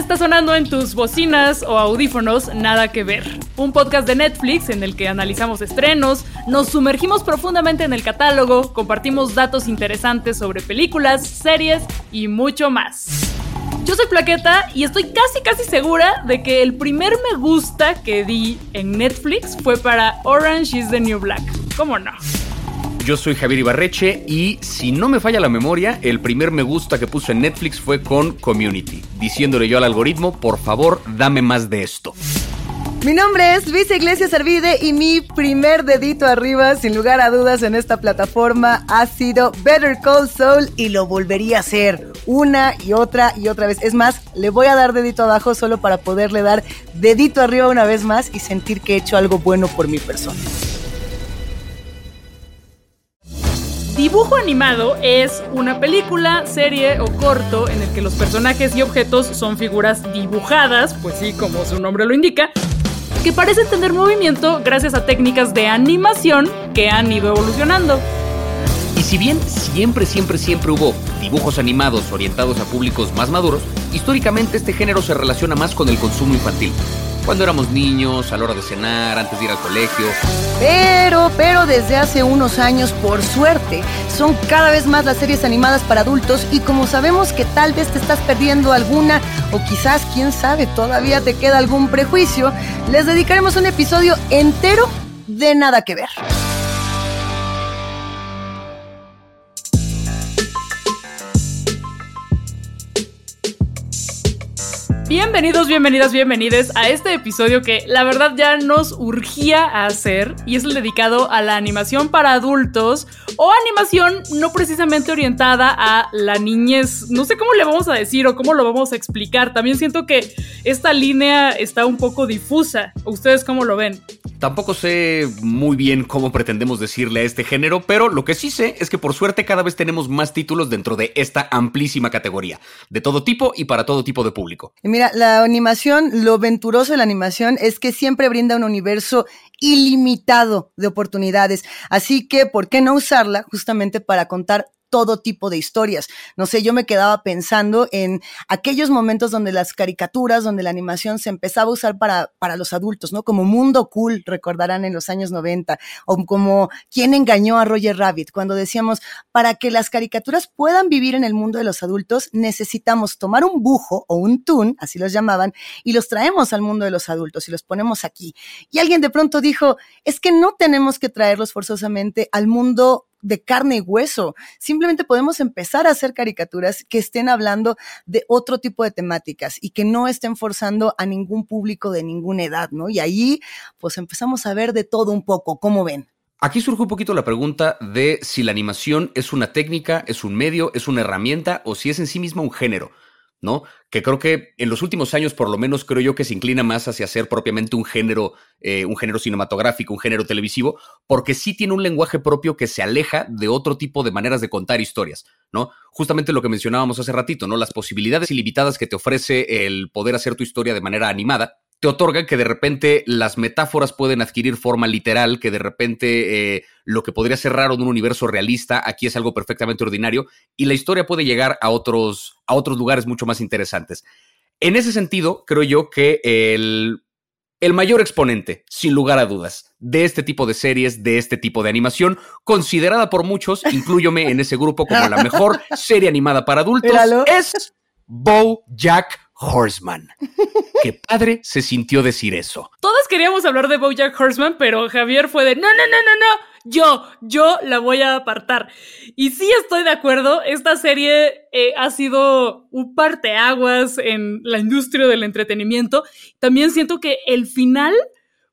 está sonando en tus bocinas o audífonos Nada que ver, un podcast de Netflix en el que analizamos estrenos, nos sumergimos profundamente en el catálogo, compartimos datos interesantes sobre películas, series y mucho más. Yo soy Plaqueta y estoy casi casi segura de que el primer me gusta que di en Netflix fue para Orange is the New Black. ¿Cómo no? Yo soy Javier Ibarreche y si no me falla la memoria, el primer me gusta que puse en Netflix fue con Community, diciéndole yo al algoritmo, por favor, dame más de esto. Mi nombre es Luisa Iglesias Arvide y mi primer dedito arriba, sin lugar a dudas, en esta plataforma ha sido Better Call Saul y lo volvería a hacer una y otra y otra vez. Es más, le voy a dar dedito abajo solo para poderle dar dedito arriba una vez más y sentir que he hecho algo bueno por mi persona. Dibujo animado es una película, serie o corto en el que los personajes y objetos son figuras dibujadas, pues sí, como su nombre lo indica, que parecen tener movimiento gracias a técnicas de animación que han ido evolucionando. Y si bien siempre, siempre, siempre hubo dibujos animados orientados a públicos más maduros, históricamente este género se relaciona más con el consumo infantil cuando éramos niños, a la hora de cenar, antes de ir al colegio. Pero, pero desde hace unos años, por suerte, son cada vez más las series animadas para adultos y como sabemos que tal vez te estás perdiendo alguna o quizás, quién sabe, todavía te queda algún prejuicio, les dedicaremos un episodio entero de nada que ver. Bienvenidos, bienvenidas, bienvenides a este episodio que la verdad ya nos urgía a hacer y es el dedicado a la animación para adultos o animación no precisamente orientada a la niñez. No sé cómo le vamos a decir o cómo lo vamos a explicar. También siento que esta línea está un poco difusa. ¿Ustedes cómo lo ven? Tampoco sé muy bien cómo pretendemos decirle a este género, pero lo que sí sé es que por suerte cada vez tenemos más títulos dentro de esta amplísima categoría, de todo tipo y para todo tipo de público. Mira, la animación, lo venturoso de la animación es que siempre brinda un universo ilimitado de oportunidades, así que ¿por qué no usarla justamente para contar todo tipo de historias. No sé, yo me quedaba pensando en aquellos momentos donde las caricaturas, donde la animación se empezaba a usar para, para los adultos, ¿no? Como Mundo Cool, recordarán en los años 90, o como ¿Quién engañó a Roger Rabbit? Cuando decíamos, para que las caricaturas puedan vivir en el mundo de los adultos, necesitamos tomar un bujo o un tun, así los llamaban, y los traemos al mundo de los adultos y los ponemos aquí. Y alguien de pronto dijo, es que no tenemos que traerlos forzosamente al mundo de carne y hueso. Simplemente podemos empezar a hacer caricaturas que estén hablando de otro tipo de temáticas y que no estén forzando a ningún público de ninguna edad, ¿no? Y ahí, pues empezamos a ver de todo un poco, ¿cómo ven? Aquí surge un poquito la pregunta de si la animación es una técnica, es un medio, es una herramienta o si es en sí misma un género. ¿No? Que creo que en los últimos años, por lo menos, creo yo que se inclina más hacia ser propiamente un género, eh, un género cinematográfico, un género televisivo, porque sí tiene un lenguaje propio que se aleja de otro tipo de maneras de contar historias, ¿no? Justamente lo que mencionábamos hace ratito, ¿no? Las posibilidades ilimitadas que te ofrece el poder hacer tu historia de manera animada, te otorgan que de repente las metáforas pueden adquirir forma literal, que de repente eh, lo que podría ser raro en un universo realista aquí es algo perfectamente ordinario y la historia puede llegar a otros, a otros lugares mucho más interesantes. En ese sentido, creo yo que el, el mayor exponente, sin lugar a dudas, de este tipo de series, de este tipo de animación, considerada por muchos, incluyome en ese grupo como la mejor serie animada para adultos, es Bo Jack Horseman. Qué padre se sintió decir eso. Todas queríamos hablar de Bojack Horseman, pero Javier fue de no, no, no, no, no. Yo, yo la voy a apartar. Y sí estoy de acuerdo, esta serie eh, ha sido un parteaguas en la industria del entretenimiento. También siento que el final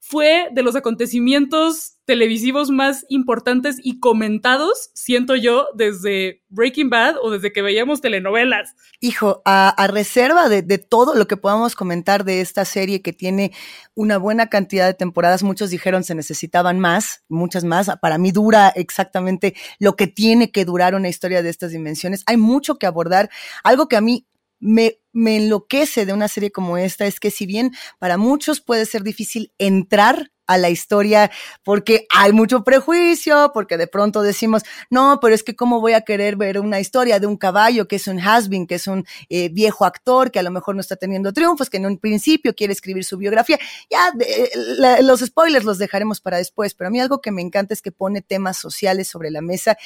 fue de los acontecimientos televisivos más importantes y comentados, siento yo, desde Breaking Bad o desde que veíamos telenovelas. Hijo, a, reserva de, de, todo lo que podamos comentar de esta serie que tiene una buena cantidad de temporadas, muchos dijeron se necesitaban más, muchas más. Para mí dura exactamente lo que tiene que durar una historia de estas dimensiones. Hay mucho que abordar. Algo que a mí me, me enloquece de una serie como esta es que si bien para muchos puede ser difícil entrar a la historia porque hay mucho prejuicio, porque de pronto decimos, no, pero es que cómo voy a querer ver una historia de un caballo que es un has-been, que es un eh, viejo actor que a lo mejor no está teniendo triunfos, que en un principio quiere escribir su biografía. Ya, los spoilers los dejaremos para después, pero a mí algo que me encanta es que pone temas sociales sobre la mesa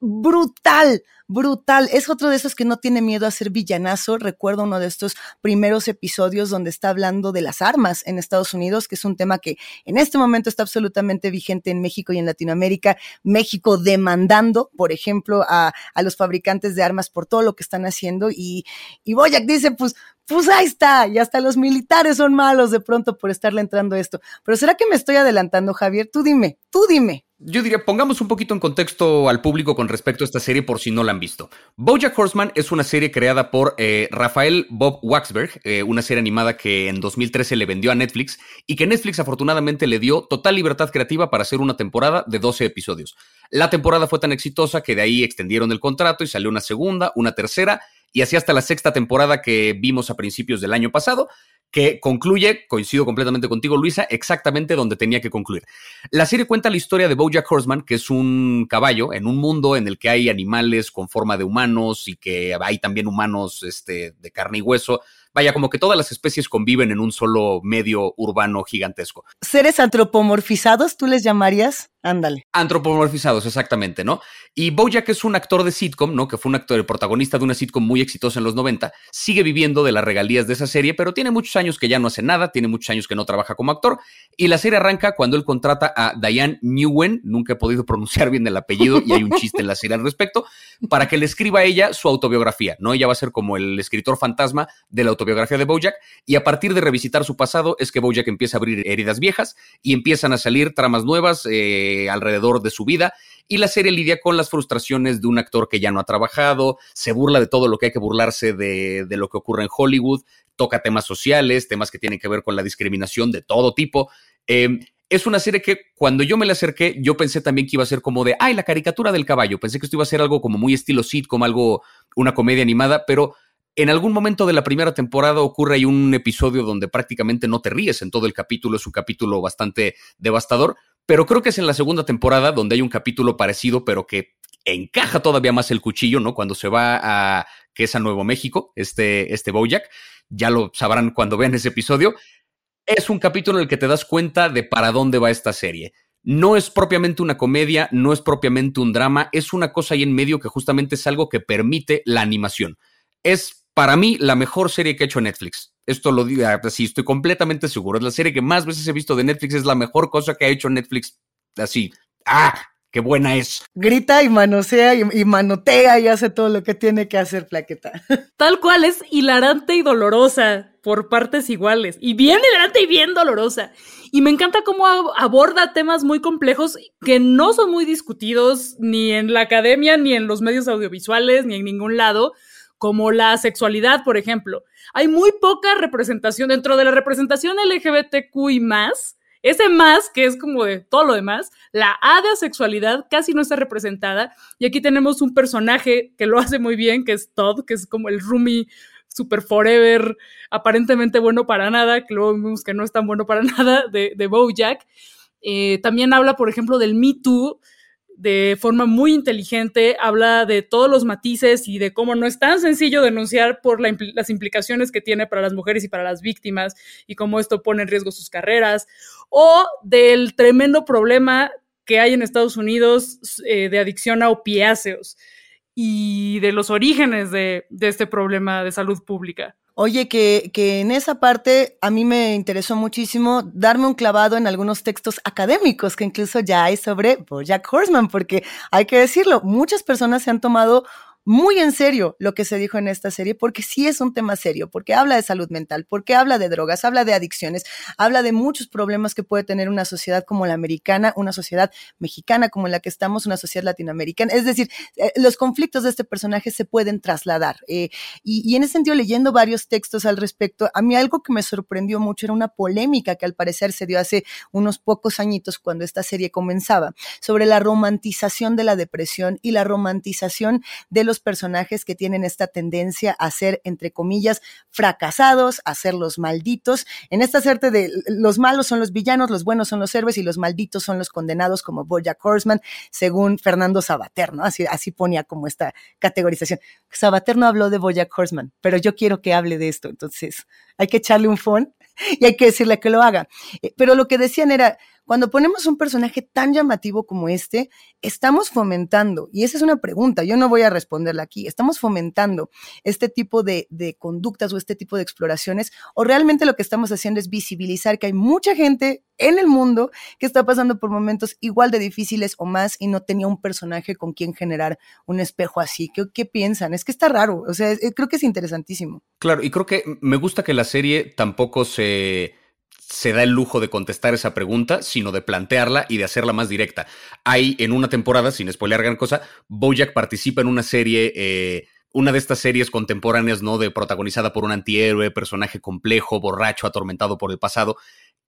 brutal, brutal. Es otro de esos que no tiene miedo a ser villanazo. Recuerdo uno de estos primeros episodios donde está hablando de las armas en Estados Unidos, que es un tema que en este momento está absolutamente vigente en México y en Latinoamérica. México demandando, por ejemplo, a, a los fabricantes de armas por todo lo que están haciendo. Y, y Boyac dice, pues, pues ahí está, y hasta los militares son malos de pronto por estarle entrando esto. Pero ¿será que me estoy adelantando, Javier? Tú dime, tú dime. Yo diría, pongamos un poquito en contexto al público con respecto a esta serie por si no la han visto. Bojack Horseman es una serie creada por eh, Rafael Bob Waxberg, eh, una serie animada que en 2013 le vendió a Netflix y que Netflix afortunadamente le dio total libertad creativa para hacer una temporada de 12 episodios. La temporada fue tan exitosa que de ahí extendieron el contrato y salió una segunda, una tercera y así hasta la sexta temporada que vimos a principios del año pasado, que concluye, coincido completamente contigo, Luisa, exactamente donde tenía que concluir. La serie cuenta la historia de Bojack Horseman, que es un caballo en un mundo en el que hay animales con forma de humanos y que hay también humanos este, de carne y hueso. Vaya, como que todas las especies conviven en un solo medio urbano gigantesco. ¿Seres antropomorfizados tú les llamarías? Ándale. Antropomorfizados, exactamente, ¿no? Y Bojack es un actor de sitcom, ¿no? Que fue un actor, el protagonista de una sitcom muy exitosa en los 90, sigue viviendo de las regalías de esa serie, pero tiene muchos años que ya no hace nada, tiene muchos años que no trabaja como actor, y la serie arranca cuando él contrata a Diane Newen, nunca he podido pronunciar bien el apellido, y hay un chiste en la serie al respecto, para que le escriba a ella su autobiografía, ¿no? Ella va a ser como el escritor fantasma de la autobiografía de Bojack, y a partir de revisitar su pasado es que Bojack empieza a abrir heridas viejas y empiezan a salir tramas nuevas, eh, alrededor de su vida y la serie lidia con las frustraciones de un actor que ya no ha trabajado, se burla de todo lo que hay que burlarse de, lo que ocurre en Hollywood, toca temas sociales, temas que tienen que ver con la discriminación de todo tipo. Em, es una serie que cuando yo me la acerqué, yo pensé también que iba a ser como de, ay, la caricatura del caballo. Pensé que esto iba a ser algo como muy estilo sitcom, algo, una comedia animada, pero en algún momento de la primera temporada ocurre ahí un episodio donde prácticamente no te ríes en todo el capítulo, es un capítulo bastante devastador, pero creo que es en la segunda temporada donde hay un capítulo parecido, pero que encaja todavía más el cuchillo, ¿no? Cuando se va a, que es a Nuevo México, este, este ya lo sabrán cuando vean ese episodio. Es un capítulo en el que te das cuenta de para dónde va esta serie. No es propiamente una comedia, no es propiamente un drama, es una cosa ahí en medio que justamente es algo que permite la animación. Es para mí la mejor serie que ha hecho Netflix. Esto lo digo así, estoy completamente seguro. Es la serie que más veces he visto de Netflix, es la mejor cosa que ha hecho Netflix. Así, ¡ah! ¡Qué buena es! Grita y manosea y, manotea y hace todo lo que tiene que hacer, plaqueta. Tal cual, es hilarante y dolorosa por partes iguales. Y bien hilarante y bien dolorosa. Y me encanta cómo aborda temas muy complejos que no son muy discutidos ni en la academia, ni en los medios audiovisuales, ni en ningún lado como la sexualidad, por ejemplo. Hay muy poca representación dentro de la representación LGBTQI más. Ese más, que es como de todo lo demás, la A de sexualidad casi no está representada. Y aquí tenemos un personaje que lo hace muy bien, que es Todd, que es como el roomie super forever, aparentemente bueno para nada, que luego vemos que no es tan bueno para nada, de, de Bojack. Eh, también habla, por ejemplo, del Me Too, de forma muy inteligente, habla de todos los matices y de cómo no es tan sencillo denunciar por las implicaciones que tiene para las mujeres y para las víctimas y cómo esto pone en riesgo sus carreras, o del tremendo problema que hay en Estados Unidos eh, de adicción a opiáceos y de los orígenes de este problema de salud pública. Oye, que, que, en esa parte a mí me interesó muchísimo darme un clavado en algunos textos académicos que incluso ya hay sobre Bojack Horseman, porque hay que decirlo, muchas personas se han tomado muy en serio lo que se dijo en esta serie, porque sí es un tema serio, porque habla de salud mental, porque habla de drogas, habla de adicciones, habla de muchos problemas que puede tener una sociedad como la americana, una sociedad mexicana como la que estamos, una sociedad latinoamericana. Es decir, eh, los conflictos de este personaje se pueden trasladar. Eh, y, en ese sentido, leyendo varios textos al respecto, a mí algo que me sorprendió mucho era una polémica que al parecer se dio hace unos pocos añitos cuando esta serie comenzaba, sobre la romantización de la depresión y la romantización de los personajes que tienen esta tendencia a ser, entre comillas, fracasados, a ser los malditos. En esta suerte de los malos son los villanos, los buenos son los héroes y los malditos son los condenados como Bojack Horseman, según Fernando Sabater, ¿no? Así, así ponía como esta categorización. Sabater no habló de Bojack Horseman, pero yo quiero que hable de esto, entonces hay que echarle un phone y hay que decirle que lo haga. Eh, pero lo que decían era, cuando ponemos un personaje tan llamativo como este, estamos fomentando, y esa es una pregunta, yo no voy a responderla aquí, estamos fomentando este tipo de, conductas o este tipo de exploraciones, o realmente lo que estamos haciendo es visibilizar que hay mucha gente en el mundo que está pasando por momentos igual de difíciles o más y no tenía un personaje con quien generar un espejo así. ¿Qué, qué piensan? Es que está raro, o sea, creo que es interesantísimo. Claro, y creo que me gusta que la serie tampoco se se da el lujo de contestar esa pregunta, sino de plantearla y de hacerla más directa. Hay en una temporada, sin spoiler gran cosa, Bojack participa en una serie, eh, una de estas series contemporáneas, ¿no? De protagonizada por un antihéroe, personaje complejo, borracho, atormentado por el pasado.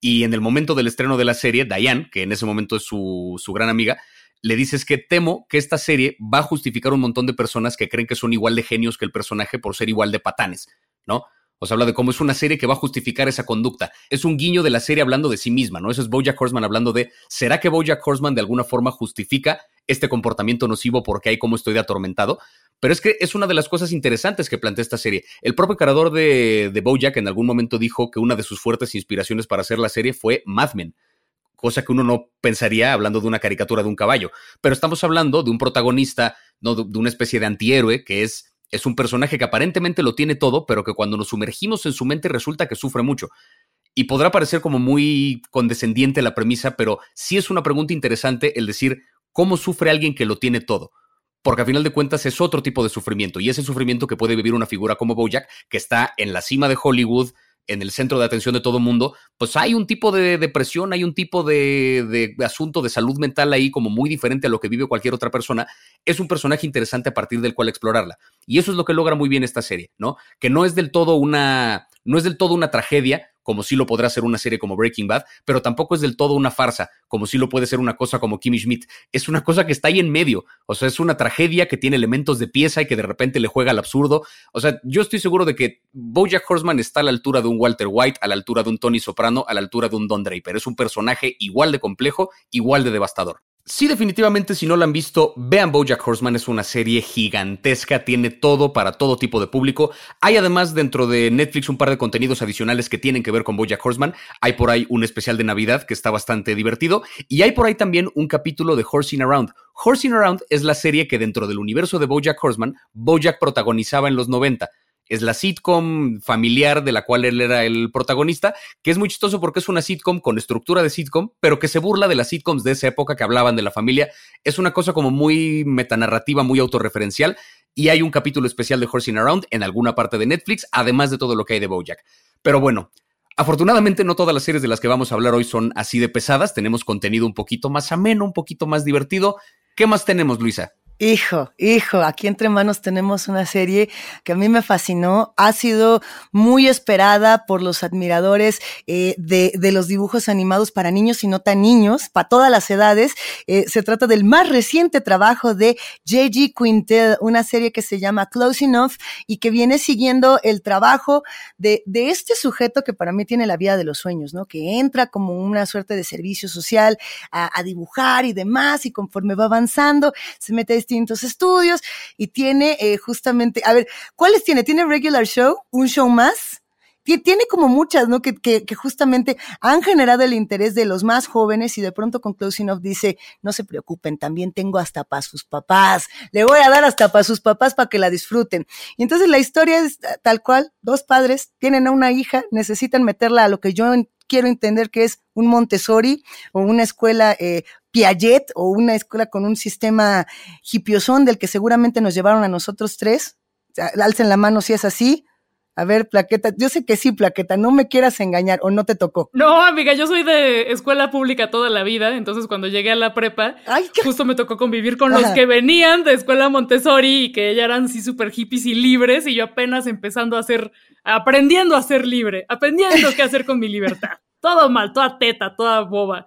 Y en el momento del estreno de la serie, Diane, que en ese momento es su, su gran amiga, le dices que temo que esta serie va a justificar un montón de personas que creen que son igual de genios que el personaje por ser igual de patanes, ¿no? O sea, habla de cómo es una serie que va a justificar esa conducta. Es un guiño de la serie hablando de sí misma, ¿no? Eso es Bojack Horseman hablando de, ¿será que Bojack Horseman de alguna forma justifica este comportamiento nocivo porque hay como estoy de atormentado? Pero es que es una de las cosas interesantes que plantea esta serie. El propio creador de, de Bojack en algún momento dijo que una de sus fuertes inspiraciones para hacer la serie fue Mad Men cosa que uno no pensaría hablando de una caricatura de un caballo. Pero estamos hablando de un protagonista, no de, una especie de antihéroe que es es un personaje que aparentemente lo tiene todo, pero que cuando nos sumergimos en su mente resulta que sufre mucho. Y podrá parecer como muy condescendiente la premisa, pero sí es una pregunta interesante el decir cómo sufre alguien que lo tiene todo. Porque a final de cuentas es otro tipo de sufrimiento, y es el sufrimiento que puede vivir una figura como Bojack, que está en la cima de Hollywood, en el centro de atención de todo el mundo, pues hay un tipo de depresión, hay un tipo de, de, asunto de salud mental ahí como muy diferente a lo que vive cualquier otra persona. Es un personaje interesante a partir del cual explorarla. Y eso es lo que logra muy bien esta serie, ¿no? Que no es del todo una, no es del todo una tragedia, como si lo podrá ser una serie como Breaking Bad, pero tampoco es del todo una farsa, como si lo puede ser una cosa como Kimmy Schmidt. Es una cosa que está ahí en medio. O sea, es una tragedia que tiene elementos de pieza y que de repente le juega al absurdo. O sea, yo estoy seguro de que Bojack Horseman está a la altura de un Walter White, a la altura de un Tony Soprano, a la altura de un Don Draper. Es un personaje igual de complejo, igual de devastador. Sí, definitivamente, si no la han visto, vean Bojack Horseman, es una serie gigantesca, tiene todo para todo tipo de público. Hay además dentro de Netflix un par de contenidos adicionales que tienen que ver con Bojack Horseman. Hay por ahí un especial de Navidad que está bastante divertido y hay por ahí también un capítulo de Horsing Around. Horsing Around es la serie que dentro del universo de Bojack Horseman, Bojack protagonizaba en los 90 es la sitcom familiar de la cual él era el protagonista, que es muy chistoso porque es una sitcom con estructura de sitcom, pero que se burla de las sitcoms de esa época que hablaban de la familia. Es una cosa como muy metanarrativa, muy autorreferencial, y hay un capítulo especial de Horsing Around en alguna parte de Netflix, además de todo lo que hay de Bojack. Pero bueno, Afortunadamente no todas las series de las que vamos a hablar hoy son así de pesadas, tenemos contenido un poquito más ameno, un poquito más divertido. ¿Qué más tenemos, Luisa? Hijo, hijo, aquí entre manos tenemos una serie que a mí me fascinó, ha sido muy esperada por los admiradores eh, de, los dibujos animados para niños y no tan niños, para todas las edades. Eh, se trata del más reciente trabajo de J.G. Quintel, una serie que se llama Close Enough y que viene siguiendo el trabajo de, de este sujeto que para mí tiene la vida de los sueños, ¿no? Que entra como una suerte de servicio social a, a dibujar y demás y conforme va avanzando se mete a este distintos estudios y tiene eh, justamente, a ver, ¿cuáles tiene? ¿Tiene regular show? ¿Un show más? tiene como muchas, ¿no? Que, que, que, justamente han generado el interés de los más jóvenes y de pronto con Closing Off dice, no se preocupen, también tengo hasta para sus papás, le voy a dar hasta para sus papás para que la disfruten. Y entonces la historia es tal cual, dos padres tienen a una hija, necesitan meterla a lo que yo quiero entender que es un Montessori o una escuela eh, Piaget o una escuela con un sistema hipiosón del que seguramente nos llevaron a nosotros tres. alcen la mano si es así. A ver, Plaqueta, yo sé que sí, Plaqueta, no me quieras engañar o no te tocó. No, amiga, yo soy de escuela pública toda la vida, entonces cuando llegué a la prepa, Ay, justo me tocó convivir con los que venían de escuela Montessori y que ya eran así súper hippies y libres y yo apenas empezando a ser, aprendiendo a ser libre, aprendiendo qué hacer con mi libertad todo mal, toda teta, toda boba.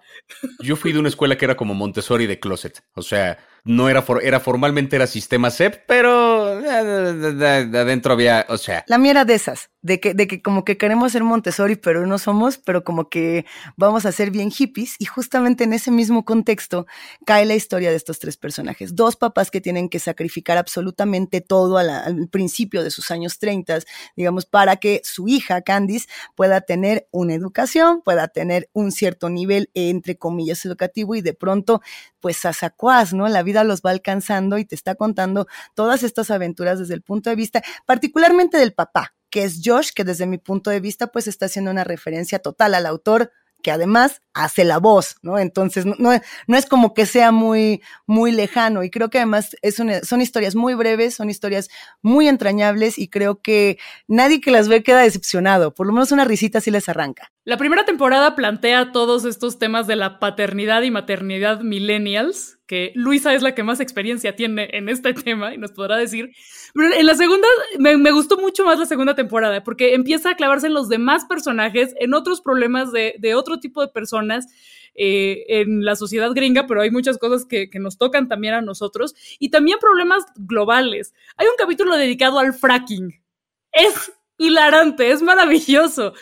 Yo fui de una escuela que era como Montessori de closet. O sea, no era, era formalmente era sistema CEP, pero eh, adentro había, o sea. La mía era de esas, de que, de que como que queremos ser Montessori, pero no somos, pero como que vamos a ser bien hippies. Y justamente en ese mismo contexto cae la historia de estos tres personajes. Dos papás que tienen que sacrificar absolutamente todo al principio de sus años 30, digamos, para que su hija, Candice, pueda tener una educación, pueda tener un cierto nivel, entre comillas, educativo y de pronto, pues a sacuás, ¿no? La vida los va alcanzando y te está contando todas estas aventuras desde el punto de vista, particularmente del papá, que es Josh, que desde mi punto de vista, pues está haciendo una referencia total al autor que además hace la voz, ¿no? Entonces, no, no, es como que sea muy, muy lejano y creo que además es son historias muy breves, son historias muy entrañables y creo que nadie que las ve queda decepcionado, por lo menos una risita sí les arranca. La primera temporada plantea todos estos temas de la paternidad y maternidad millennials, que Luisa es la que más experiencia tiene en este tema y nos podrá decir. Pero en la segunda, me, me, gustó mucho más la segunda temporada, porque empieza a clavarse en los demás personajes, en otros problemas de, de otro tipo de personas. Eh, en la sociedad gringa, pero hay muchas cosas que, que nos tocan también a nosotros y también problemas globales. Hay un capítulo dedicado al fracking. Es hilarante, es maravilloso.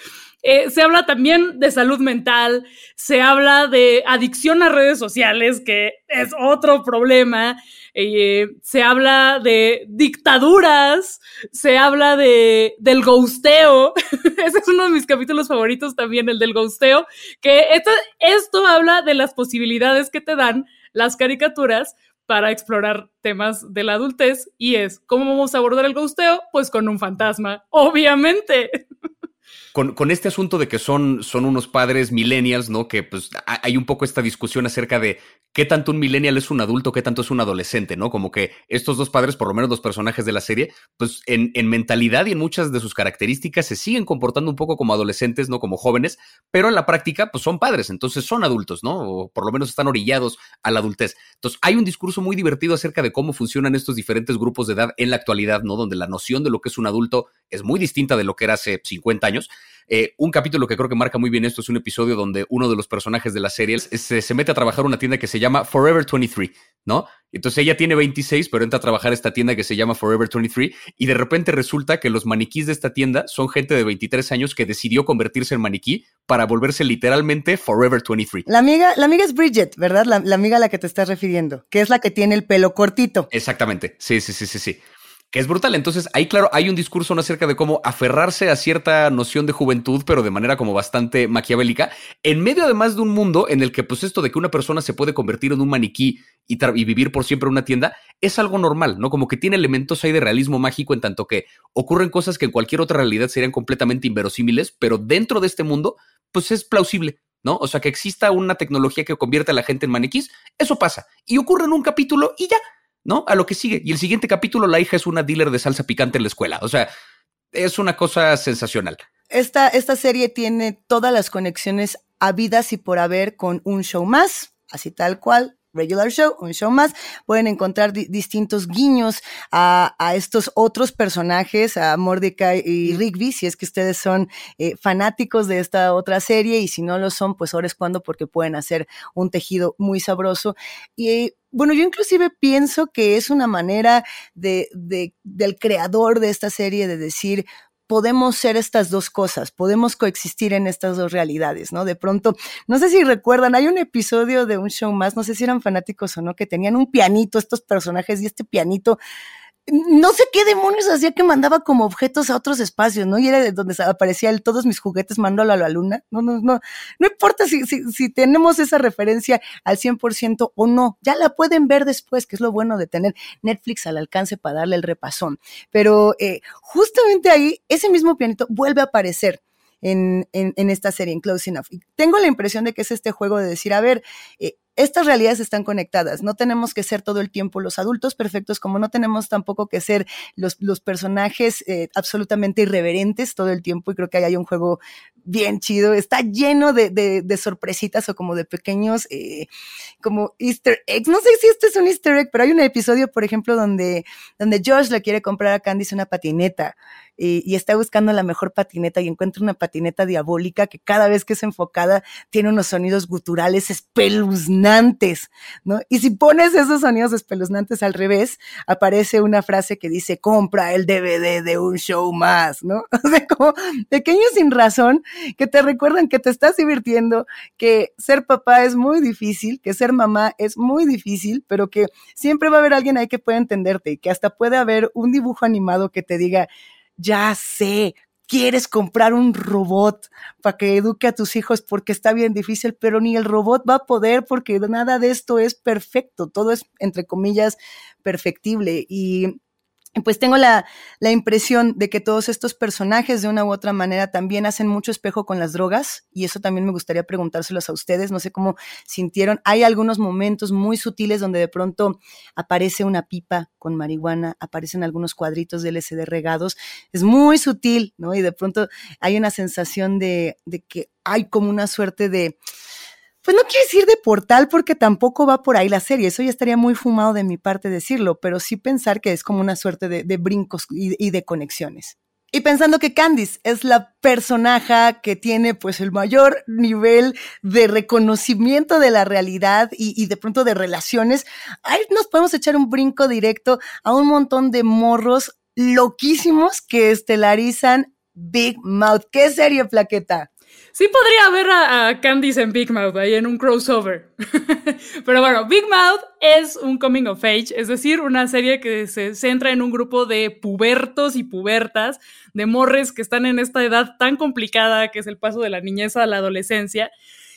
Eh, se habla también de salud mental, se habla de adicción a redes sociales, que es otro problema, eh, se habla de dictaduras, se habla de, del ghosteo, ese es uno de mis capítulos favoritos también, el del ghosteo, que esto, habla de las posibilidades que te dan las caricaturas para explorar temas de la adultez y es, ¿cómo vamos a abordar el ghosteo? Pues con un fantasma, obviamente. Con, este asunto de que son, unos padres millennials, ¿no? Que pues hay un poco esta discusión acerca de qué tanto un millennial es un adulto, qué tanto es un adolescente, ¿no? Como que estos dos padres, por lo menos los personajes de la serie, pues en, en mentalidad y en muchas de sus características se siguen comportando un poco como adolescentes, ¿no? Como jóvenes, pero en la práctica, pues son padres, entonces son adultos, ¿no? O por lo menos están orillados a la adultez. Entonces hay un discurso muy divertido acerca de cómo funcionan estos diferentes grupos de edad en la actualidad, ¿no? Donde la noción de lo que es un adulto es muy distinta de lo que era hace 50 años. Eh, un capítulo que creo que marca muy bien esto es un episodio donde uno de los personajes de la serie se, mete a trabajar en una tienda que se llama Forever 23, ¿no? Entonces ella tiene 26, pero entra a trabajar a esta tienda que se llama Forever 23 y de repente resulta que los maniquís de esta tienda son gente de 23 años que decidió convertirse en maniquí para volverse literalmente Forever 23. La amiga, la amiga es Bridget, ¿verdad? La, la amiga a la que te estás refiriendo, que es la que tiene el pelo cortito. Exactamente, sí, sí, sí, sí, sí que es brutal. Entonces, ahí, claro, hay un discurso acerca de cómo aferrarse a cierta noción de juventud, pero de manera como bastante maquiavélica, en medio además de un mundo en el que, pues, esto de que una persona se puede convertir en un maniquí y, y vivir por siempre en una tienda es algo normal, ¿no? Como que tiene elementos ahí de realismo mágico en tanto que ocurren cosas que en cualquier otra realidad serían completamente inverosímiles, pero dentro de este mundo, pues es plausible. ¿no? O sea, que exista una tecnología que convierte a la gente en maniquís, eso pasa. Y ocurre en un capítulo y ya. ¿No? A lo que sigue. Y el siguiente capítulo, la hija es una dealer de salsa picante en la escuela. O sea, es una cosa sensacional. Esta, esta serie tiene todas las conexiones habidas y por haber con un show más, así tal cual, regular show, un show más, pueden encontrar distintos guiños a, estos otros personajes, a Mordecai y Rigby, si es que ustedes son eh, fanáticos de esta otra serie y si no lo son, pues ahora es cuando porque pueden hacer un tejido muy sabroso. Y bueno, yo inclusive pienso que es una manera de, de, del creador de esta serie de decir, podemos ser estas dos cosas, podemos coexistir en estas dos realidades, ¿no? De pronto, no sé si recuerdan, hay un episodio de un show más, no sé si eran fanáticos o no, que tenían un pianito estos personajes y este pianito no sé qué demonios hacía que mandaba como objetos a otros espacios, ¿no? Y era de donde aparecía el, todos mis juguetes, mándalo a la luna. No, no, no, no importa si, si, si tenemos esa referencia al 100% o no, ya la pueden ver después, que es lo bueno de tener Netflix al alcance para darle el repasón. Pero eh, justamente ahí, ese mismo pianito vuelve a aparecer. En, en, en, esta serie, en Close Enough. Y tengo la impresión de que es este juego de decir, a ver, eh, estas realidades están conectadas. No tenemos que ser todo el tiempo los adultos perfectos, como no tenemos tampoco que ser los, personajes eh, absolutamente irreverentes todo el tiempo. Y creo que ahí hay un juego bien chido. Está lleno de, de, sorpresitas o como de pequeños, eh, como easter eggs. No sé si este es un easter egg, pero hay un episodio, por ejemplo, donde, donde Josh le quiere comprar a Candice una patineta y, está buscando la mejor patineta y encuentra una patineta diabólica que cada vez que es enfocada tiene unos sonidos guturales espeluznantes, ¿no? Y si pones esos sonidos espeluznantes al revés, aparece una frase que dice, compra el DVD de un show más, ¿no? O sea, como pequeños sin razón que te recuerdan que te estás divirtiendo, que ser papá es muy difícil, que ser mamá es muy difícil, pero que siempre va a haber alguien ahí que pueda entenderte y que hasta puede haber un dibujo animado que te diga, ya sé, quieres comprar un robot para que eduque a tus hijos porque está bien difícil, pero ni el robot va a poder porque nada de esto es perfecto, todo es, entre comillas, perfectible. Y pues tengo la, la, impresión de que todos estos personajes de una u otra manera también hacen mucho espejo con las drogas y eso también me gustaría preguntárselos a ustedes, no sé cómo sintieron. Hay algunos momentos muy sutiles donde de pronto aparece una pipa con marihuana, aparecen algunos cuadritos de LSD regados, es muy sutil, ¿no? Y de pronto hay una sensación de, de que hay como una suerte de pues no quiero decir de portal porque tampoco va por ahí la serie, eso ya estaría muy fumado de mi parte decirlo, pero sí pensar que es como una suerte de, brincos y, de conexiones. Y pensando que Candice es la personaje que tiene pues el mayor nivel de reconocimiento de la realidad y, y, de pronto de relaciones, ahí nos podemos echar un brinco directo a un montón de morros loquísimos que estelarizan Big Mouth. ¿Qué serie, Plaqueta? Sí podría ver a, Candice en Big Mouth, ahí en un crossover. Pero bueno, Big Mouth es un coming of age, es decir, una serie que se centra en un grupo de pubertos y pubertas, de morres que están en esta edad tan complicada que es el paso de la niñez a la adolescencia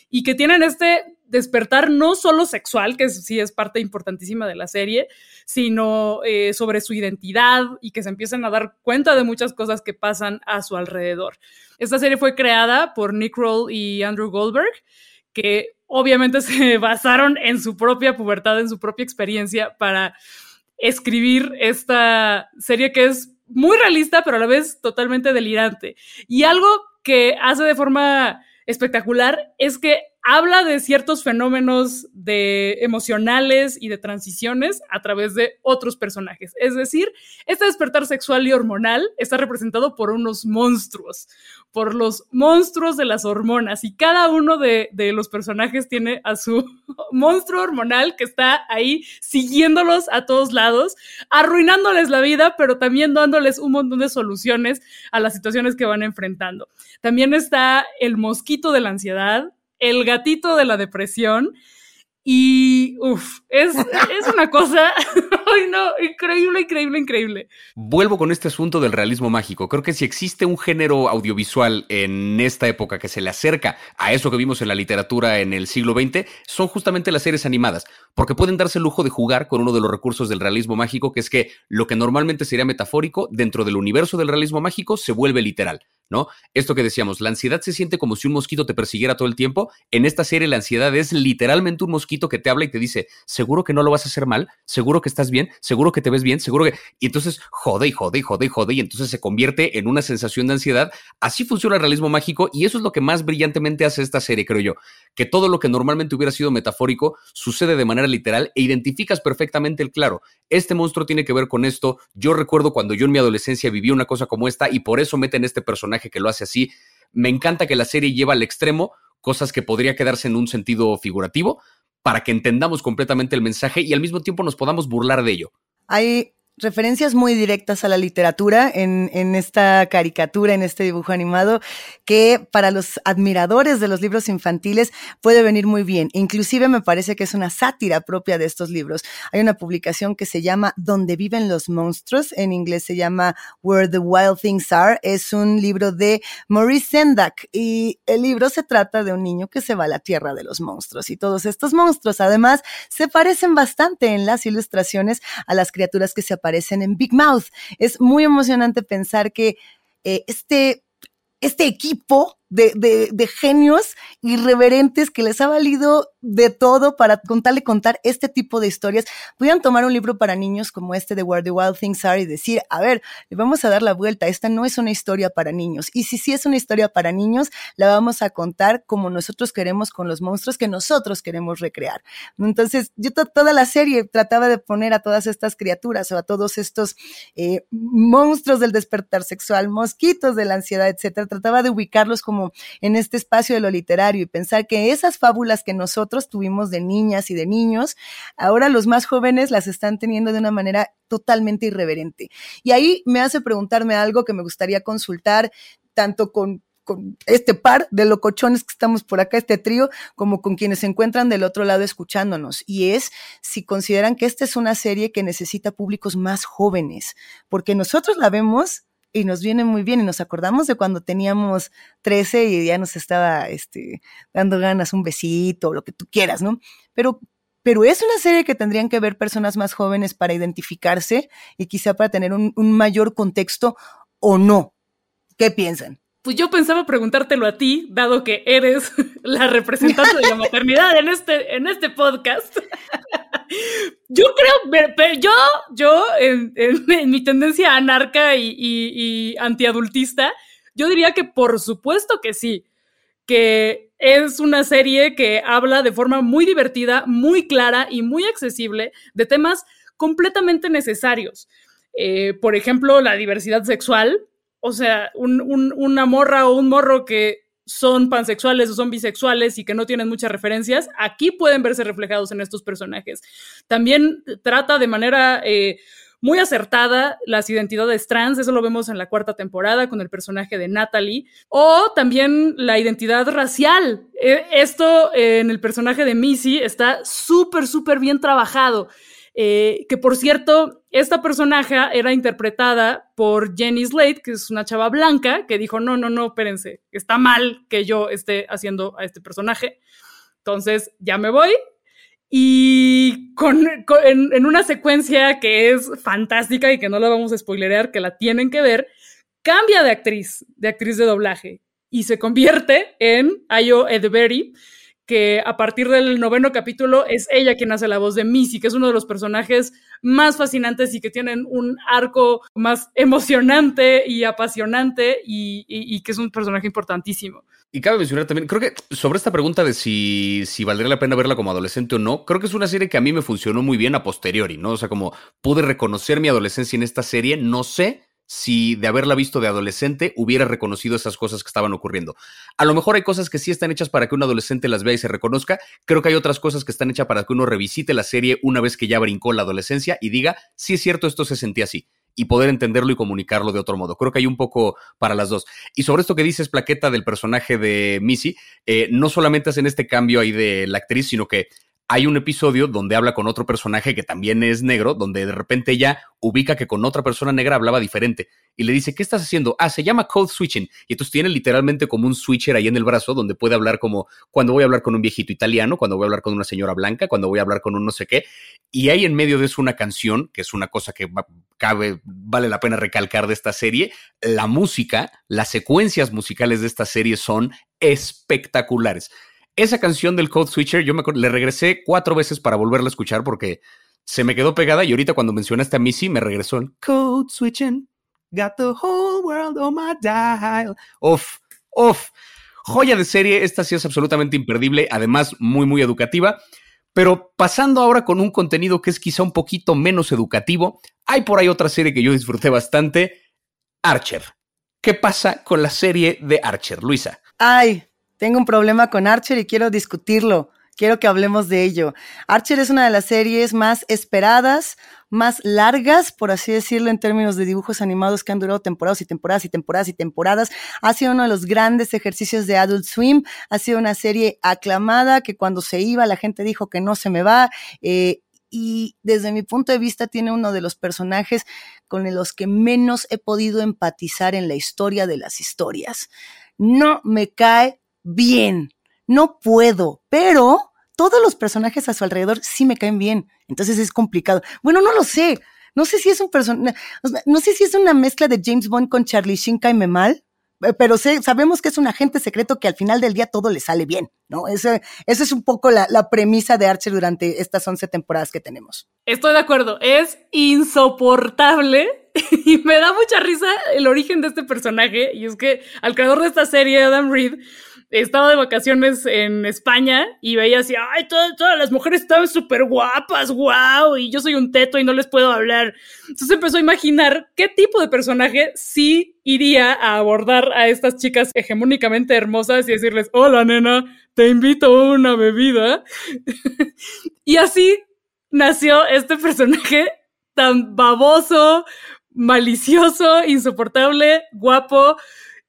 y que tienen este despertar no solo sexual, que sí es parte importantísima de la serie, sino eh, sobre su identidad y que se empiezan a dar cuenta de muchas cosas que pasan a su alrededor. Esta serie fue creada por Nick Kroll y Andrew Goldberg, que obviamente se basaron en su propia pubertad, en su propia experiencia para escribir esta serie que es muy realista, pero a la vez totalmente delirante. Y algo que hace de forma espectacular es que habla de ciertos fenómenos de emocionales y de transiciones a través de otros personajes. Es decir, este despertar sexual y hormonal está representado por unos monstruos, por los monstruos de las hormonas y cada uno de, de los personajes tiene a su monstruo hormonal que está ahí siguiéndolos a todos lados, arruinándoles la vida, pero también dándoles un montón de soluciones a las situaciones que van enfrentando. También está el mosquito de la ansiedad, el gatito de la depresión. Y, uff, es, es, una cosa, ay no, increíble, increíble, increíble. Vuelvo con este asunto del realismo mágico. Creo que si existe un género audiovisual en esta época que se le acerca a eso que vimos en la literatura en el siglo XX, son justamente las series animadas, porque pueden darse el lujo de jugar con uno de los recursos del realismo mágico, que es que lo que normalmente sería metafórico, dentro del universo del realismo mágico, se vuelve literal. ¿no? Esto que decíamos, la ansiedad se siente como si un mosquito te persiguiera todo el tiempo. En esta serie la ansiedad es literalmente un mosquito que te habla y te dice, seguro que no lo vas a hacer mal, seguro que estás bien, seguro que te ves bien, seguro que... Y entonces jode y jode y jode y jode y entonces se convierte en una sensación de ansiedad. Así funciona el realismo mágico y eso es lo que más brillantemente hace esta serie, creo yo. Que todo lo que normalmente hubiera sido metafórico sucede de manera literal e identificas perfectamente el claro. Este monstruo tiene que ver con esto. Yo recuerdo cuando yo en mi adolescencia viví una cosa como esta y por eso meten este personaje que lo hace así. Me encanta que la serie lleva al extremo cosas que podría quedarse en un sentido figurativo para que entendamos completamente el mensaje y al mismo tiempo nos podamos burlar de ello. Hay referencias muy directas a la literatura en, en, esta caricatura, en este dibujo animado, que para los admiradores de los libros infantiles puede venir muy bien. Inclusive me parece que es una sátira propia de estos libros. Hay una publicación que se llama Donde viven los monstruos, en inglés se llama Where the Wild Things Are. Es un libro de Maurice Sendak y el libro se trata de un niño que se va a la tierra de los monstruos y todos estos monstruos además se parecen bastante en las ilustraciones a las criaturas que se aparecen aparecen en Big Mouth. Es muy emocionante pensar que eh, este, este equipo de, de, de, genios irreverentes que les ha valido de todo para contarle contar este tipo de historias. Pudieran tomar un libro para niños como este de Where the Wild Things Are y decir, a ver, le vamos a dar la vuelta, esta no es una historia para niños. Y si sí es una historia para niños, la vamos a contar como nosotros queremos con los monstruos que nosotros queremos recrear. Entonces, yo toda la serie trataba de poner a todas estas criaturas o a todos estos eh, monstruos del despertar sexual, mosquitos de la ansiedad, etcétera, trataba de ubicarlos como en este espacio de lo literario y pensar que esas fábulas que nosotros tuvimos de niñas y de niños, ahora los más jóvenes las están teniendo de una manera totalmente irreverente. Y ahí me hace preguntarme algo que me gustaría consultar tanto con con este par de locochones que estamos por acá, este trío, como con quienes se encuentran del otro lado escuchándonos. Y es si consideran que esta es una serie que necesita públicos más jóvenes, porque nosotros la vemos y nos viene muy bien y nos acordamos de cuando teníamos 13 y ya nos estaba este, dando ganas un besito lo que tú quieras, ¿no? Pero, pero es una serie que tendrían que ver personas más jóvenes para identificarse y quizá para tener un mayor contexto o no. ¿Qué piensan? Pues yo pensaba preguntártelo a ti, dado que eres la representante de la maternidad en este, en este podcast. Yo creo, pero yo, yo en, mi tendencia anarca y, y, y, antiadultista, yo diría que por supuesto que sí, que es una serie que habla de forma muy divertida, muy clara y muy accesible de temas completamente necesarios. Eh, por ejemplo, la diversidad sexual, o sea, un, un, una morra o un morro que son pansexuales o son bisexuales y que no tienen muchas referencias, aquí pueden verse reflejados en estos personajes. También trata de manera eh, muy acertada las identidades trans, eso lo vemos en la cuarta temporada con el personaje de Natalie, o también la identidad racial. Eh, esto eh, en el personaje de Missy está súper, súper bien trabajado. Eh, que por cierto, esta personaje era interpretada por Jenny Slate, que es una chava blanca, que dijo, no, no, no, espérense, está mal que yo esté haciendo a este personaje. Entonces, ya me voy. Y con, en, en, una secuencia que es fantástica y que no la vamos a spoilerear, que la tienen que ver, cambia de actriz, de actriz de doblaje, y se convierte en Ayo Edberry, que a partir del noveno capítulo es ella quien hace la voz de Missy, que es uno de los personajes más fascinantes y que tienen un arco más emocionante y apasionante y, que es un personaje importantísimo. Y cabe mencionar también, creo que sobre esta pregunta de si, si valdría la pena verla como adolescente o no, creo que es una serie que a mí me funcionó muy bien a posteriori, ¿no? O sea, como pude reconocer mi adolescencia en esta serie, no sé si de haberla visto de adolescente hubiera reconocido esas cosas que estaban ocurriendo. A lo mejor hay cosas que sí están hechas para que un adolescente las vea y se reconozca. Creo que hay otras cosas que están hechas para que uno revisite la serie una vez que ya brincó la adolescencia y diga, sí es cierto, esto se sentía así y poder entenderlo y comunicarlo de otro modo. Creo que hay un poco para las dos. Y sobre esto que dices, Plaqueta, del personaje de Missy, eh, no solamente hacen este cambio ahí de la actriz, sino que hay un episodio donde habla con otro personaje que también es negro, donde de repente ella ubica que con otra persona negra hablaba diferente y le dice, ¿qué estás haciendo? Ah, se llama code switching. Y entonces tiene literalmente como un switcher ahí en el brazo donde puede hablar como cuando voy a hablar con un viejito italiano, cuando voy a hablar con una señora blanca, cuando voy a hablar con un no sé qué. Y hay en medio de eso una canción, que es una cosa que cabe, vale la pena recalcar de esta serie. La música, las secuencias musicales de esta serie son espectaculares esa canción del Code Switcher, yo me le regresé cuatro veces para volverla a escuchar porque se me quedó pegada y ahorita cuando mencionaste a Missy me regresó el Code Switching. Got the whole world on my dial. Off, off. Joya de serie, esta sí es absolutamente imperdible, además muy, muy educativa. Pero pasando ahora con un contenido que es quizá un poquito menos educativo, hay por ahí otra serie que yo disfruté bastante, Archer. ¿Qué pasa con la serie de Archer, Luisa? Ay, tengo un problema con Archer y quiero discutirlo. Quiero que hablemos de ello. Archer es una de las series más esperadas, más largas, por así decirlo, en términos de dibujos animados que han durado temporadas y temporadas y temporadas y temporadas. Ha sido uno de los grandes ejercicios de Adult Swim. Ha sido una serie aclamada que cuando se iba la gente dijo que no se me va. Eh, y desde mi punto de vista tiene uno de los personajes con los que menos he podido empatizar en la historia de las historias. No me cae bien. No puedo, pero todos los personajes a su alrededor sí me caen bien. Entonces es complicado. Bueno, no lo sé. No sé si es un personaje, no sé si es una mezcla de James Bond con Charlie Sheen, caime mal, eh, pero sabemos que es un agente secreto que al final del día todo le sale bien, ¿no? Esa es un poco la, la premisa de Archer durante estas 11 temporadas que tenemos. Estoy de acuerdo, es insoportable y me da mucha risa el origen de este personaje y es que al creador de esta serie, Adam Reed, estaba de vacaciones en España y veía así, ay, todas, las mujeres estaban súper guapas, wow, y yo soy un teto y no les puedo hablar. Entonces empezó a imaginar qué tipo de personaje sí iría a abordar a estas chicas hegemónicamente hermosas y decirles, hola nena, te invito a una bebida. y así nació este personaje tan baboso, malicioso, insoportable, guapo.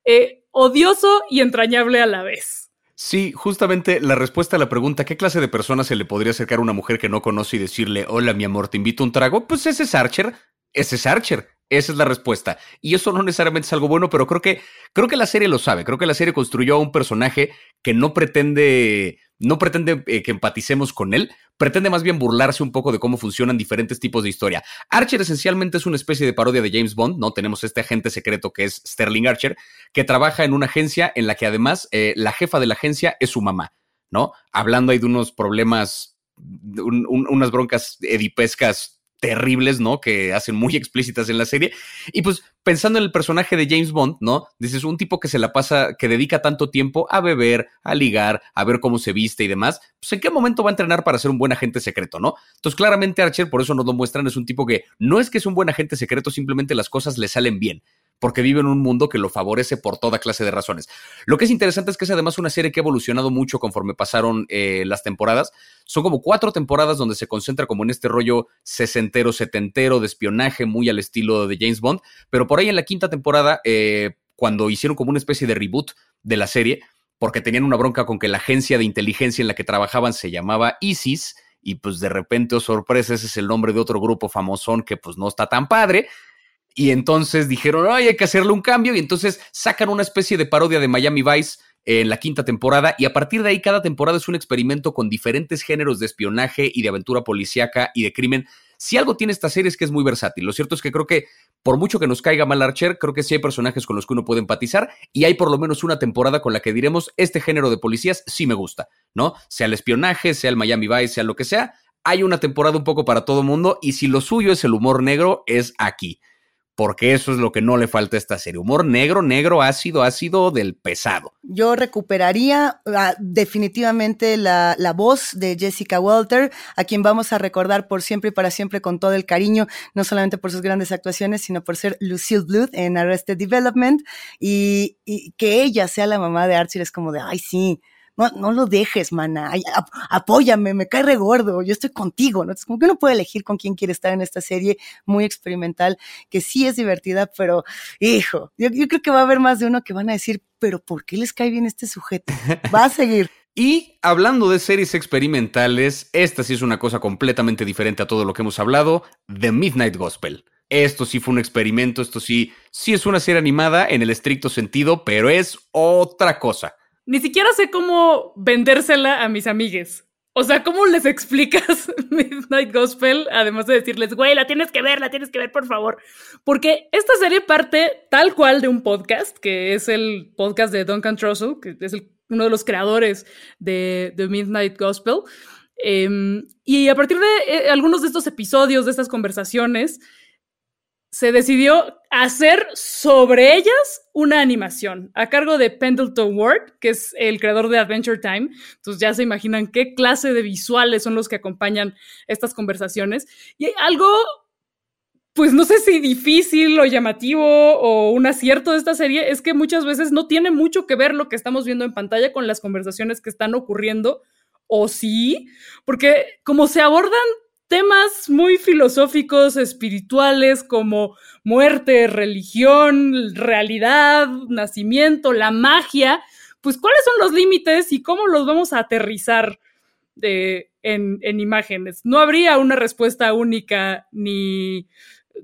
Eh, odioso y entrañable a la vez. Sí, justamente la respuesta a la pregunta ¿qué clase de persona se le podría acercar a una mujer que no conoce y decirle, hola mi amor, te invito a un trago? Pues ese es Archer, ese es Archer. Esa es la respuesta. Y eso no necesariamente es algo bueno, pero creo que, creo que la serie lo sabe. Creo que la serie construyó a un personaje que no pretende no pretende eh, que empaticemos con él, pretende más bien burlarse un poco de cómo funcionan diferentes tipos de historia. Archer esencialmente es una especie de parodia de James Bond, ¿no? Tenemos este agente secreto que es Sterling Archer, que trabaja en una agencia en la que además eh, la jefa de la agencia es su mamá, ¿no? Hablando ahí de unos problemas, unas broncas edipescas terribles, ¿no? Que hacen muy explícitas en la serie. Y pues pensando en el personaje de James Bond, ¿no? Dices, un tipo que se la pasa, que dedica tanto tiempo a beber, a ligar, a ver cómo se viste y demás, pues en qué momento va a entrenar para ser un buen agente secreto, ¿no? Entonces claramente Archer, por eso nos lo muestran, es un tipo que no es que es un buen agente secreto, simplemente las cosas le salen bien porque vive en un mundo que lo favorece por toda clase de razones. Lo que es interesante es que es además una serie que ha evolucionado mucho conforme pasaron eh, las temporadas. Son como cuatro temporadas donde se concentra como en este rollo sesentero, setentero de espionaje, muy al estilo de James Bond, pero por ahí en la quinta temporada, eh, cuando hicieron como una especie de reboot de la serie, porque tenían una bronca con que la agencia de inteligencia en la que trabajaban se llamaba ISIS, y pues de repente, oh sorpresa, ese es el nombre de otro grupo famosón que pues no está tan padre. Y entonces dijeron, ay, hay que hacerle un cambio. Y entonces sacan una especie de parodia de Miami Vice en la quinta temporada. Y a partir de ahí, cada temporada es un experimento con diferentes géneros de espionaje y de aventura policíaca y de crimen. Si algo tiene esta serie es que es muy versátil. Lo cierto es que creo que, por mucho que nos caiga mal Archer, creo que sí hay personajes con los que uno puede empatizar. Y hay por lo menos una temporada con la que diremos, este género de policías sí me gusta, ¿no? Sea el espionaje, sea el Miami Vice, sea lo que sea. Hay una temporada un poco para todo mundo. Y si lo suyo es el humor negro, es aquí porque eso es lo que no le falta a esta serie. Humor negro, negro, ácido, ácido del pesado. Yo recuperaría ah, definitivamente la, la, voz de Jessica Walter, a quien vamos a recordar por siempre y para siempre con todo el cariño, no solamente por sus grandes actuaciones, sino por ser Lucille Bluth en Arrested Development y, y que ella sea la mamá de Archie es como de, ay, sí, no, no lo dejes, mana, apóyame, me cae regordo, yo estoy contigo, ¿no? Es como que uno puede elegir con quién quiere estar en esta serie muy experimental, que sí es divertida, pero, hijo, yo, yo creo que va a haber más de uno que van a decir, pero ¿por qué les cae bien este sujeto? Va a seguir. Y hablando de series experimentales, esta sí es una cosa completamente diferente a todo lo que hemos hablado, The Midnight Gospel. Esto sí fue un experimento, esto sí, sí es una serie animada en el estricto sentido, pero es otra cosa. Ni siquiera sé cómo vendérsela a mis amigues. O sea, ¿cómo les explicas Midnight Gospel? Además de decirles, güey, la tienes que ver, la tienes que ver, por favor. Porque esta serie parte tal cual de un podcast, que es el podcast de Duncan Trussell, que es uno de los creadores de, Midnight Gospel. Em, y a partir de eh, algunos de estos episodios, de estas conversaciones, se decidió hacer sobre ellas una animación a cargo de Pendleton Ward, que es el creador de Adventure Time. Entonces ya se imaginan qué clase de visuales son los que acompañan estas conversaciones. Y algo, pues no sé si difícil o llamativo o un acierto de esta serie es que muchas veces no tiene mucho que ver lo que estamos viendo en pantalla con las conversaciones que están ocurriendo. O sí, porque como se abordan temas muy filosóficos, espirituales, como muerte, religión, realidad, nacimiento, la magia, pues cuáles son los límites y cómo los vamos a aterrizar en imágenes. No habría una respuesta única ni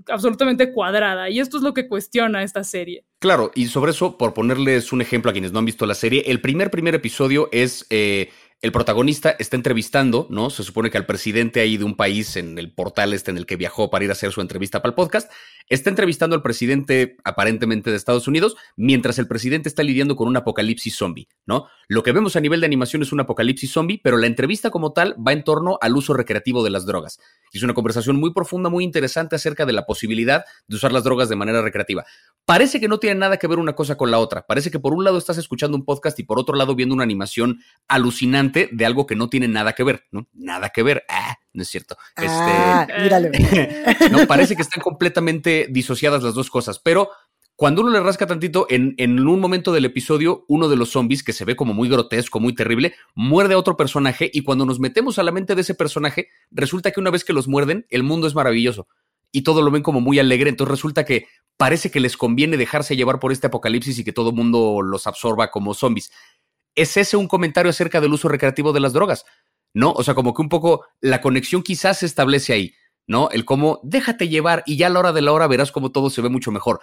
absolutamente cuadrada. Y esto es lo que cuestiona esta serie. Claro, y sobre eso, por ponerles un ejemplo a quienes no han visto la serie, el primer primer episodio es eh, el protagonista está entrevistando, ¿no? Se supone que al presidente ahí de un país en el portal este en el que viajó para ir a hacer su entrevista para el podcast, está entrevistando al presidente aparentemente de Estados Unidos, mientras el presidente está lidiando con un apocalipsis zombie, ¿no? Lo que vemos a nivel de animación es un apocalipsis zombie, pero la entrevista como tal va en torno al uso recreativo de las drogas. Es una conversación muy profunda, muy interesante acerca de la posibilidad de usar las drogas de manera recreativa. Parece que no tiene nada que ver una cosa con la otra. Parece que por un lado estás escuchando un podcast y por otro lado viendo una animación alucinante de algo que no tiene nada que ver, ¿no? Nada que ver. Ah, no es cierto. Ah, este, no, parece que están completamente disociadas las dos cosas, pero cuando uno le rasca tantito, en, en, un momento del episodio, uno de los zombies, que se ve como muy grotesco, muy terrible, muerde a otro personaje y cuando nos metemos a la mente de ese personaje, resulta que una vez que los muerden, el mundo es maravilloso y todo lo ven como muy alegre, entonces resulta que parece que les conviene dejarse llevar por este apocalipsis y que todo el mundo los absorba como zombies. ¿Es ese un comentario acerca del uso recreativo de las drogas? ¿No? O sea, como que un poco la conexión quizás se establece ahí, ¿no? El cómo déjate llevar y ya a la hora de la hora verás cómo todo se ve mucho mejor.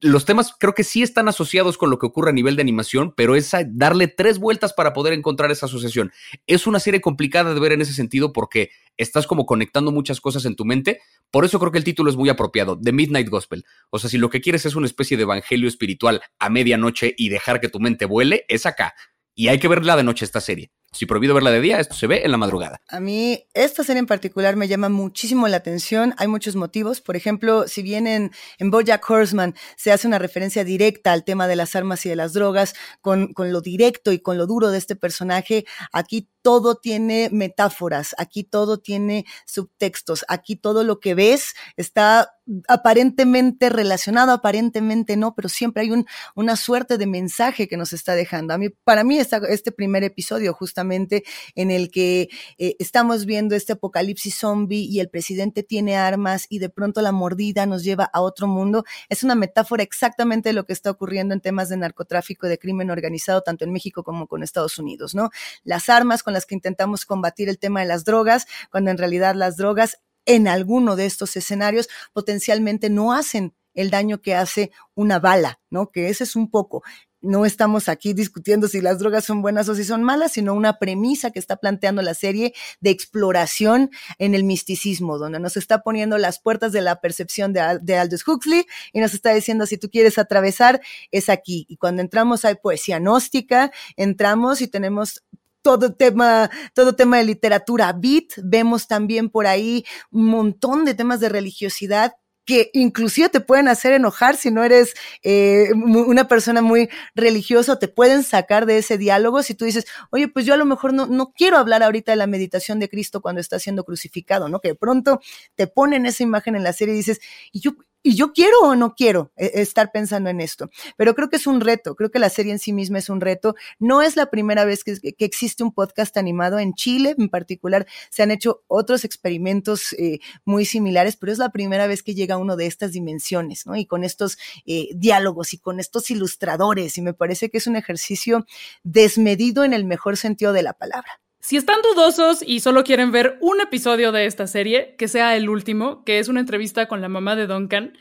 Los temas creo que sí están asociados con lo que ocurre a nivel de animación, pero es darle tres vueltas para poder encontrar esa asociación. Es una serie complicada de ver en ese sentido porque estás como conectando muchas cosas en tu mente. Por eso creo que el título es muy apropiado, The Midnight Gospel. O sea, si lo que quieres es una especie de evangelio espiritual a medianoche y dejar que tu mente vuele, es acá. Y hay que verla de noche esta serie. Si prohibido verla de día, esto se ve en la madrugada. A mí, esta serie en particular me llama muchísimo la atención. Hay muchos motivos. Por ejemplo, si bien en, en Bojack Horseman se hace una referencia directa al tema de las armas y de las drogas, con, con lo directo y con lo duro de este personaje, aquí todo tiene metáforas, aquí todo tiene subtextos, aquí todo lo que ves está aparentemente relacionado, aparentemente no, pero siempre hay un, una suerte de mensaje que nos está dejando. A mí, para mí, este primer episodio, justamente en el que eh, estamos viendo este apocalipsis zombie y el presidente tiene armas y de pronto la mordida nos lleva a otro mundo, es una metáfora exactamente de lo que está ocurriendo en temas de narcotráfico de crimen organizado, tanto en México como con Estados Unidos, ¿no? Las armas con las que intentamos combatir el tema de las drogas, cuando en realidad las drogas en alguno de estos escenarios potencialmente no hacen el daño que hace una bala, ¿no? Que ese es un poco. No estamos aquí discutiendo si las drogas son buenas o si son malas, sino una premisa que está planteando la serie de exploración en el misticismo, donde nos está poniendo las puertas de la percepción de, de Aldous Huxley y nos está diciendo si tú quieres atravesar, es aquí. Y cuando entramos hay poesía gnóstica, entramos y tenemos todo tema, todo tema de literatura beat, vemos también por ahí un montón de temas de religiosidad que inclusive te pueden hacer enojar si no eres eh, una persona muy religiosa, te pueden sacar de ese diálogo si tú dices, oye, pues yo a lo mejor no, no quiero hablar ahorita de la meditación de Cristo cuando está siendo crucificado, ¿no? Que de pronto te ponen esa imagen en la serie y dices, y yo, y yo quiero o no quiero eh, estar pensando en esto, pero creo que es un reto, creo que la serie en sí misma es un reto. No es la primera vez que, existe un podcast animado en Chile, en particular se han hecho otros experimentos eh, muy similares, pero es la primera vez que llega uno de estas dimensiones, ¿no? Y con estos eh, diálogos y con estos ilustradores, y me parece que es un ejercicio desmedido en el mejor sentido de la palabra. Si están dudosos y solo quieren ver un episodio de esta serie, que sea el último, que es una entrevista con la mamá de Duncan,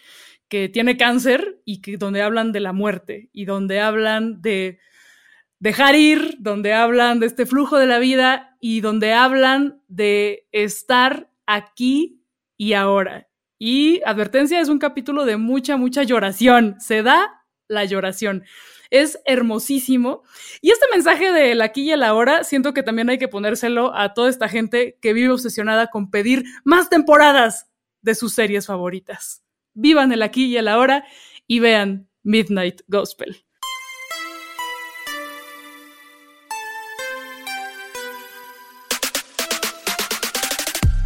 que tiene cáncer y que, donde hablan de la muerte y donde hablan de dejar ir, donde hablan de este flujo de la vida y donde hablan de estar aquí y ahora. Y advertencia, es un capítulo de mucha, mucha lloración. Se da la lloración es hermosísimo. Y este mensaje de la aquí y la hora, siento que también hay que ponérselo a toda esta gente que vive obsesionada con pedir más temporadas de sus series favoritas. Vivan el aquí y el ahora y vean Midnight Gospel.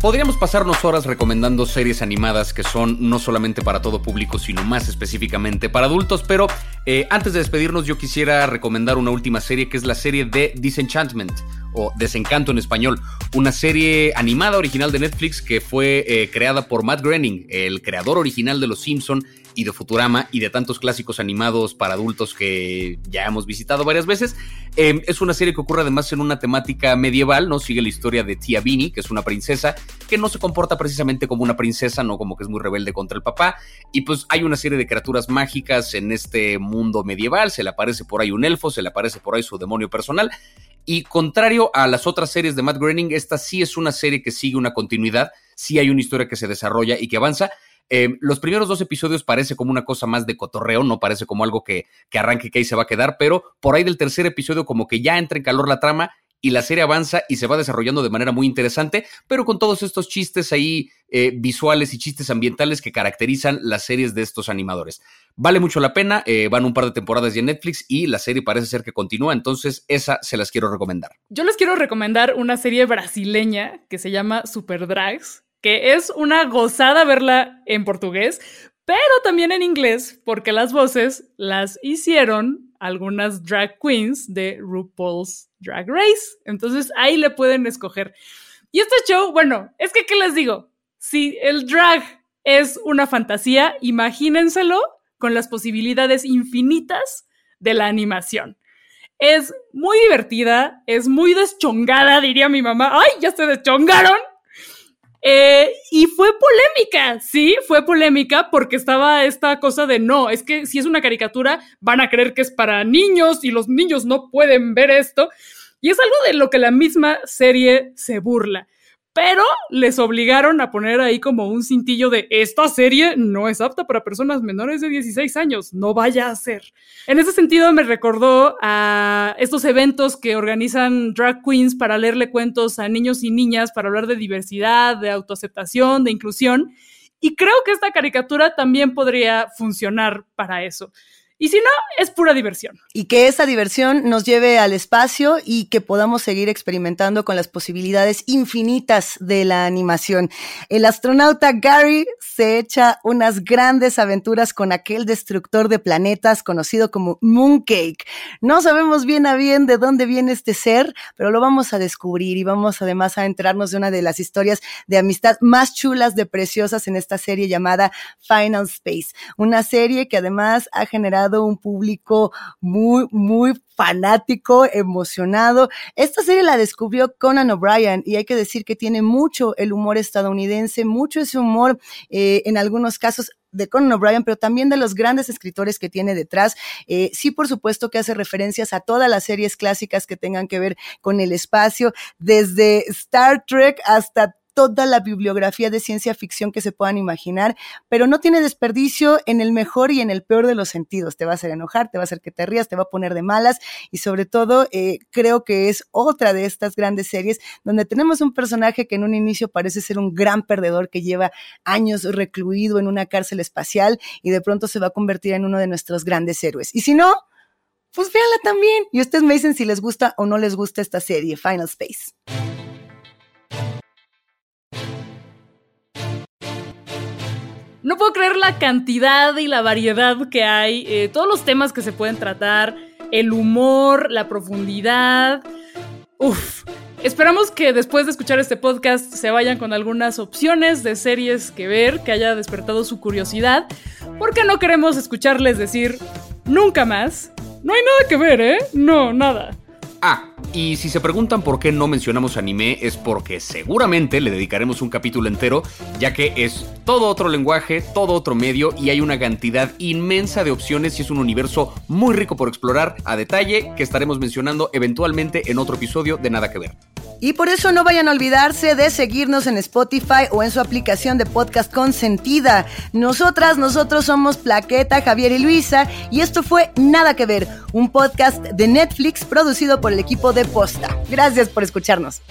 Podríamos pasarnos horas recomendando series animadas que son no solamente para todo público, sino más específicamente para adultos, pero eh, antes de despedirnos yo quisiera recomendar una última serie que es la serie de Disenchantment o Desencanto en español, una serie animada original de Netflix que fue eh, creada por Matt Groening, el creador original de Los Simpson, y de Futurama y de tantos clásicos animados para adultos que ya hemos visitado varias veces. Em, es una serie que ocurre además en una temática medieval, ¿no? Sigue la historia de Tia Bini, que es una princesa que no se comporta precisamente como una princesa, no como que es muy rebelde contra el papá. Y pues hay una serie de criaturas mágicas en este mundo medieval. Se le aparece por ahí un elfo, se le aparece por ahí su demonio personal. Y contrario a las otras series de Matt Groening, esta sí es una serie que sigue una continuidad, sí hay una historia que se desarrolla y que avanza. Eh, los primeros dos episodios parece como una cosa más de cotorreo, no parece como algo que, que arranque que ahí se va a quedar, pero por ahí del tercer episodio como que ya entra en calor la trama y la serie avanza y se va desarrollando de manera muy interesante, pero con todos estos chistes ahí eh, visuales y chistes ambientales que caracterizan las series de estos animadores. Vale mucho la pena, eh, van un par de temporadas ya en Netflix y la serie parece ser que continúa, entonces esa se las quiero recomendar. Yo les quiero recomendar una serie brasileña que se llama Super Drags, que es una gozada verla en portugués, pero también en inglés, porque las voces las hicieron algunas drag queens de RuPaul's Drag Race. Entonces ahí le pueden escoger. Y este show, bueno, es que, ¿qué les digo? Si el drag es una fantasía, imagínenselo con las posibilidades infinitas de la animación. Es muy divertida, es muy deschongada, diría mi mamá. ¡Ay, ya se deschongaron! Eh, y fue polémica, sí, fue polémica porque estaba esta cosa de no, es que si es una caricatura van a creer que es para niños y los niños no pueden ver esto. Y es algo de lo que la misma serie se burla pero les obligaron a poner ahí como un cintillo de esta serie no es apta para personas menores de 16 años, no vaya a ser. En ese sentido me recordó a estos eventos que organizan drag queens para leerle cuentos a niños y niñas para hablar de diversidad, de autoaceptación, de inclusión. Y creo que esta caricatura también podría funcionar para eso. Y si no, es pura diversión. Y que esa diversión nos lleve al espacio y que podamos seguir experimentando con las posibilidades infinitas de la animación. El astronauta Gary se echa unas grandes aventuras con aquel destructor de planetas conocido como Mooncake. No sabemos bien a bien de dónde viene este ser, pero lo vamos a descubrir y vamos además a enterarnos de una de las historias de amistad más chulas de preciosas en esta serie llamada Final Space. Una serie que además ha generado un público muy, muy fanático, emocionado. Esta serie la descubrió Conan O'Brien y hay que decir que tiene mucho el humor estadounidense, mucho ese humor eh, en algunos casos de Conan O'Brien, pero también de los grandes escritores que tiene detrás. Eh, sí, por supuesto que hace referencias a todas las series clásicas que tengan que ver con el espacio, desde Star Trek hasta toda la bibliografía de ciencia ficción que se puedan imaginar, pero no tiene desperdicio en el mejor y en el peor de los sentidos. Te va a hacer enojar, te va a hacer que te rías, te va a poner de malas y sobre todo eh, creo que es otra de estas grandes series donde tenemos un personaje que en un inicio parece ser un gran perdedor que lleva años recluido en una cárcel espacial y de pronto se va a convertir en uno de nuestros grandes héroes. Y si no, pues véanla también. Y ustedes me dicen si les gusta o no les gusta esta serie, Final Space. No puedo creer la cantidad y la variedad que hay, eh, todos los temas que se pueden tratar, el humor, la profundidad. Uf. Esperamos que después de escuchar este podcast se vayan con algunas opciones de series que ver, que haya despertado su curiosidad, porque no queremos escucharles decir nunca más. No hay nada que ver, ¿eh? No, nada. Ah, y si se preguntan por qué no mencionamos anime, es porque seguramente le dedicaremos un capítulo entero, ya que es todo otro lenguaje, todo otro medio y hay una cantidad inmensa de opciones y es un universo muy rico por explorar a detalle que estaremos mencionando eventualmente en otro episodio de Nada que Ver. Y por eso no vayan a olvidarse de seguirnos en Spotify o en su aplicación de podcast consentida. Nosotras, nosotros somos Plaqueta, Javier y Luisa y esto fue Nada que Ver, un podcast de Netflix producido por el equipo de Posta. Gracias por escucharnos.